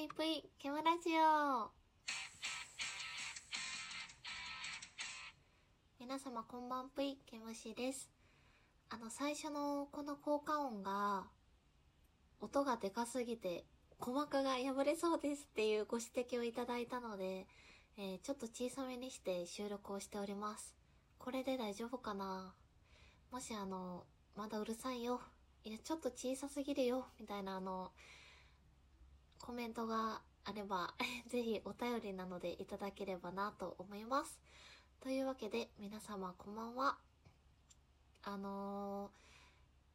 いぷい、ケムラジオ。皆様こんばんぷい、ケムシです。あの、最初のこの効果音が、音がでかすぎて、鼓膜が破れそうですっていうご指摘をいただいたので、えーちょっと小さめにして収録をしております。これで大丈夫かな？もしあの、まだうるさいよ？いや、ちょっと小さすぎるよ？みたいなあの、コメントがあれば、ぜひお便りなのでいただければなと思います。というわけで、皆様こんばんは。あのー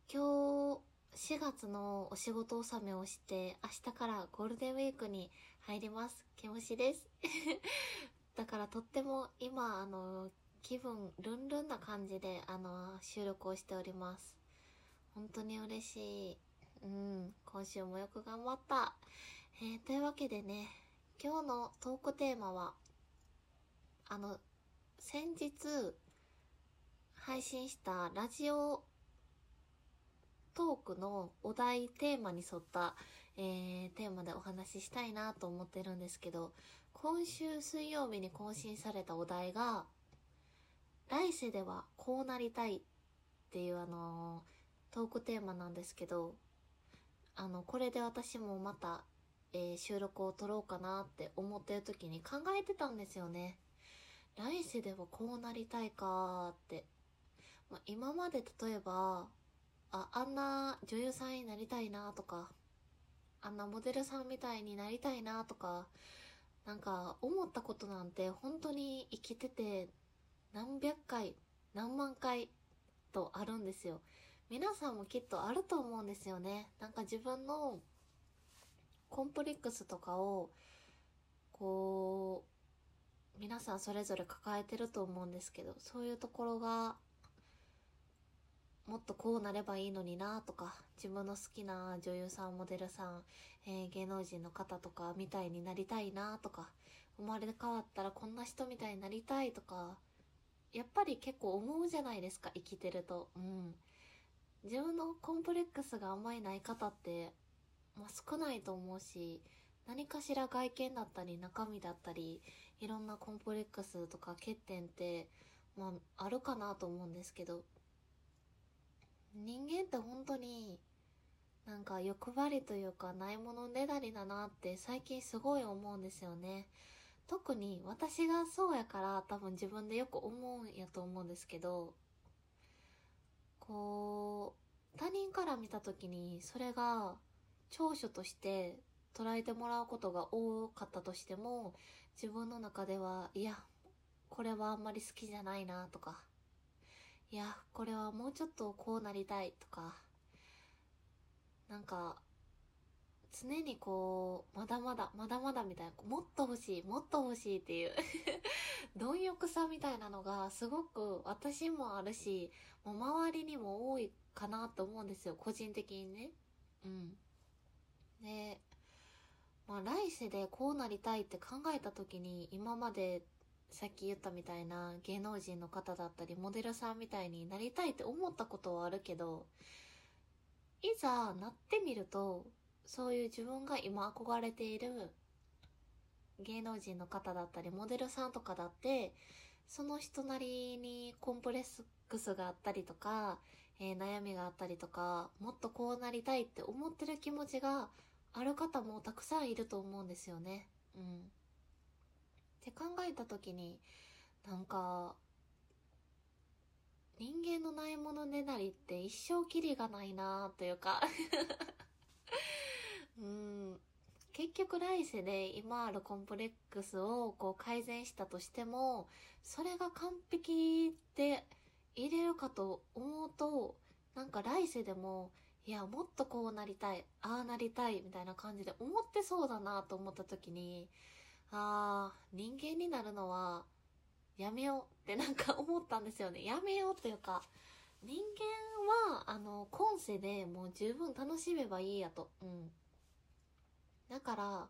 今日、4月のお仕事納めをして、明日からゴールデンウィークに入ります。ケムシです。だからとっても今、あのー気分ルンルンな感じで、あのー収録をしております。本当に嬉しい。うん、今週もよく頑張った。えー、というわけでね、今日のトークテーマは、あの、先日、配信したラジオトークのお題テーマに沿った、えー、テーマでお話ししたいなと思ってるんですけど、今週水曜日に更新されたお題が、来世ではこうなりたいっていうあのートークテーマなんですけど、あの、これで私もまた、えー収録を撮ろうかなって思ってる時に考えてたんですよね。来世ではこうなりたいかーって。まあ、今まで例えば、あ、あんな女優さんになりたいなとか、あんなモデルさんみたいになりたいなとか、なんか思ったことなんて本当に生きてて何百回、何万回とあるんですよ。皆さんもきっとあると思うんですよね。なんか自分のコンプレックスとかを、こう、皆さんそれぞれ抱えてると思うんですけど、そういうところが、もっとこうなればいいのになとか、自分の好きな女優さん、モデルさん、えー芸能人の方とかみたいになりたいなとか、生まれ変わったらこんな人みたいになりたいとか、やっぱり結構思うじゃないですか、生きてると。うん。自分のコンプレックスがあんまりない方って、まあ、少ないと思うし、何かしら外見だったり中身だったり、いろんなコンプレックスとか欠点って、まあ、あるかなと思うんですけど、人間って本当に、なんか欲張りというかないものねだりだなって最近すごい思うんですよね。特に私がそうやから多分自分でよく思うんやと思うんですけど、こう、他人から見た時にそれが長所として捉えてもらうことが多かったとしても、自分の中では、いや、これはあんまり好きじゃないなとか、いや、これはもうちょっとこうなりたいとか、なんか、常にこう、まだまだ、まだまだみたいな、もっと欲しい、もっと欲しいっていう、貪欲さみたいなのがすごく私もあるし、もう周りにも多いかなと思うんですよ、個人的にね。うん。で、まあ来世でこうなりたいって考えた時に、今までさっき言ったみたいな芸能人の方だったり、モデルさんみたいになりたいって思ったことはあるけど、いざなってみると、そういう自分が今憧れている芸能人の方だったり、モデルさんとかだって、その人なりにコンプレックスがあったりとか、えー悩みがあったりとか、もっとこうなりたいって思ってる気持ちがある方もたくさんいると思うんですよね。うん。って考えた時に、なんか、人間のないものねだりって一生きりがないなというか うん。結局来世で今あるコンプレックスをこう改善したとしても、それが完璧で入れるかと思うと、なんか来世でも、いや、もっとこうなりたい、ああなりたい、みたいな感じで思ってそうだなと思った時に、ああ、人間になるのは、やめようって なんか思ったんですよね。やめようっていうか、人間は、あの、今世でもう十分楽しめばいいやと。うん。だから、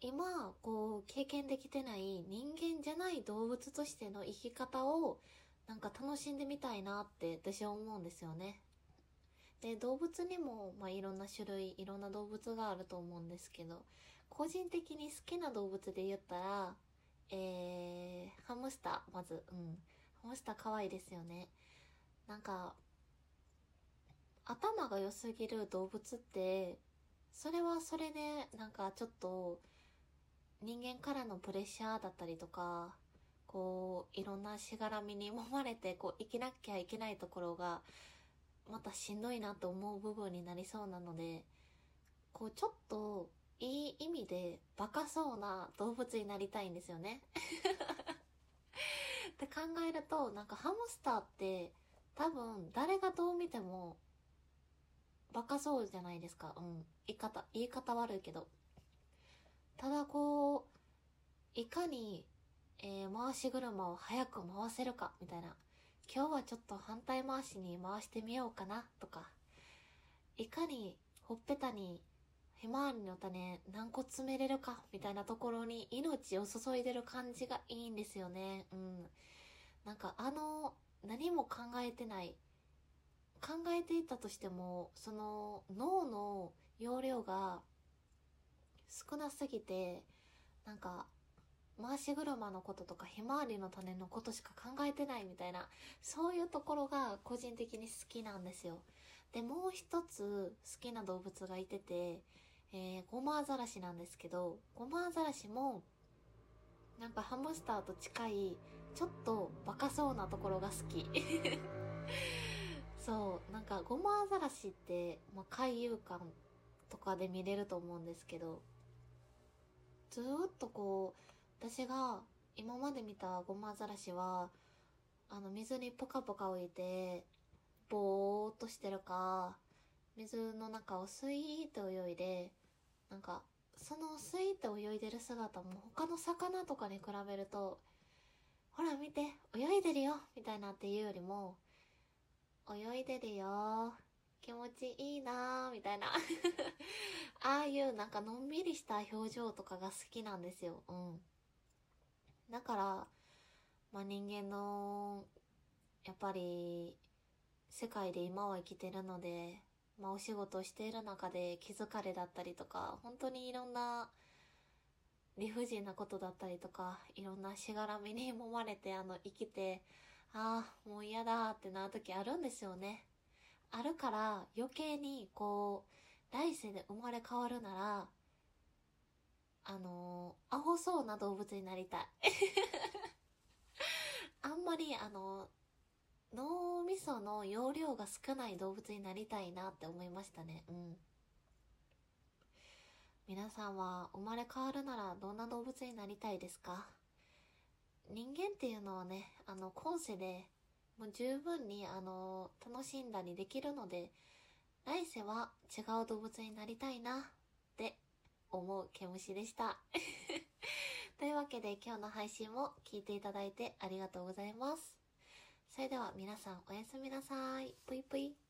今、こう、経験できてない人間じゃない動物としての生き方を、なんか楽しんでみたいなって私は思うんですよね。で、動物にも、まあ、いろんな種類、いろんな動物があると思うんですけど、個人的に好きな動物で言ったら、えー、ハムスター、まず。うん。ハムスター可愛いですよね。なんか、頭が良すぎる動物って、それはそれで、なんかちょっと、人間からのプレッシャーだったりとか、こう、いろんなしがらみに揉まれて、こう、生きなきゃいけないところが、またしんどいなと思う部分になりそうなので、こう、ちょっと、いい意味でバカそうな動物になりたいんですよね。って考えると、なんかハムスターって多分誰がどう見てもバカそうじゃないですか。うん。言い方、言い方悪いけど。ただこう、いかに、えー、回し車を早く回せるか、みたいな。今日はちょっと反対回しに回してみようかな、とか。いかにほっぺたにひまわりの種何個詰めれるかみたいなところに命を注いでる感じがいいんですよね。うん。なんかあの、何も考えてない。考えていたとしても、その脳の容量が少なすぎて、なんか、回し車のこととかひまわりの種のことしか考えてないみたいな、そういうところが個人的に好きなんですよ。で、もう一つ好きな動物がいてて、えー、ゴマアザラシなんですけど、ゴマアザラシも、なんかハムスターと近い、ちょっとバカそうなところが好き。そう、なんかゴマアザラシって、まあ、海遊館とかで見れると思うんですけど、ずーっとこう、私が今まで見たゴマアザラシは、あの水にポカポカ浮いて、ぼーっとしてるか、水の中をスイーって泳いで、なんか、そのスイーって泳いでる姿も他の魚とかに比べると、ほら見て、泳いでるよみたいなっていうよりも、泳いでるよ気持ちいいなみたいな ああいうなんかのんびりした表情とかが好きなんですよ。うん。だから、まあ、人間の、やっぱり、世界で今を生きてるので、まあ、お仕事をしている中で気づかれだったりとか、本当にいろんな理不尽なことだったりとか、いろんなしがらみに 揉まれて、あの、生きて、ああ、もう嫌だってなる時あるんですよね。あるから余計にこう、来世で生まれ変わるなら、あのー、アホそうな動物になりたい。あんまり、あのー、脳みその容量が少ない動物になりたいなって思いましたね。うん。皆さんは生まれ変わるならどんな動物になりたいですか？人間っていうのはね、あの、今世でもう十分にあの、楽しんだりできるので、来世は違う動物になりたいなって思う毛虫でした。というわけで今日の配信も聞いていただいてありがとうございます。それでは皆さんおやすみなさい。ぷいぷい。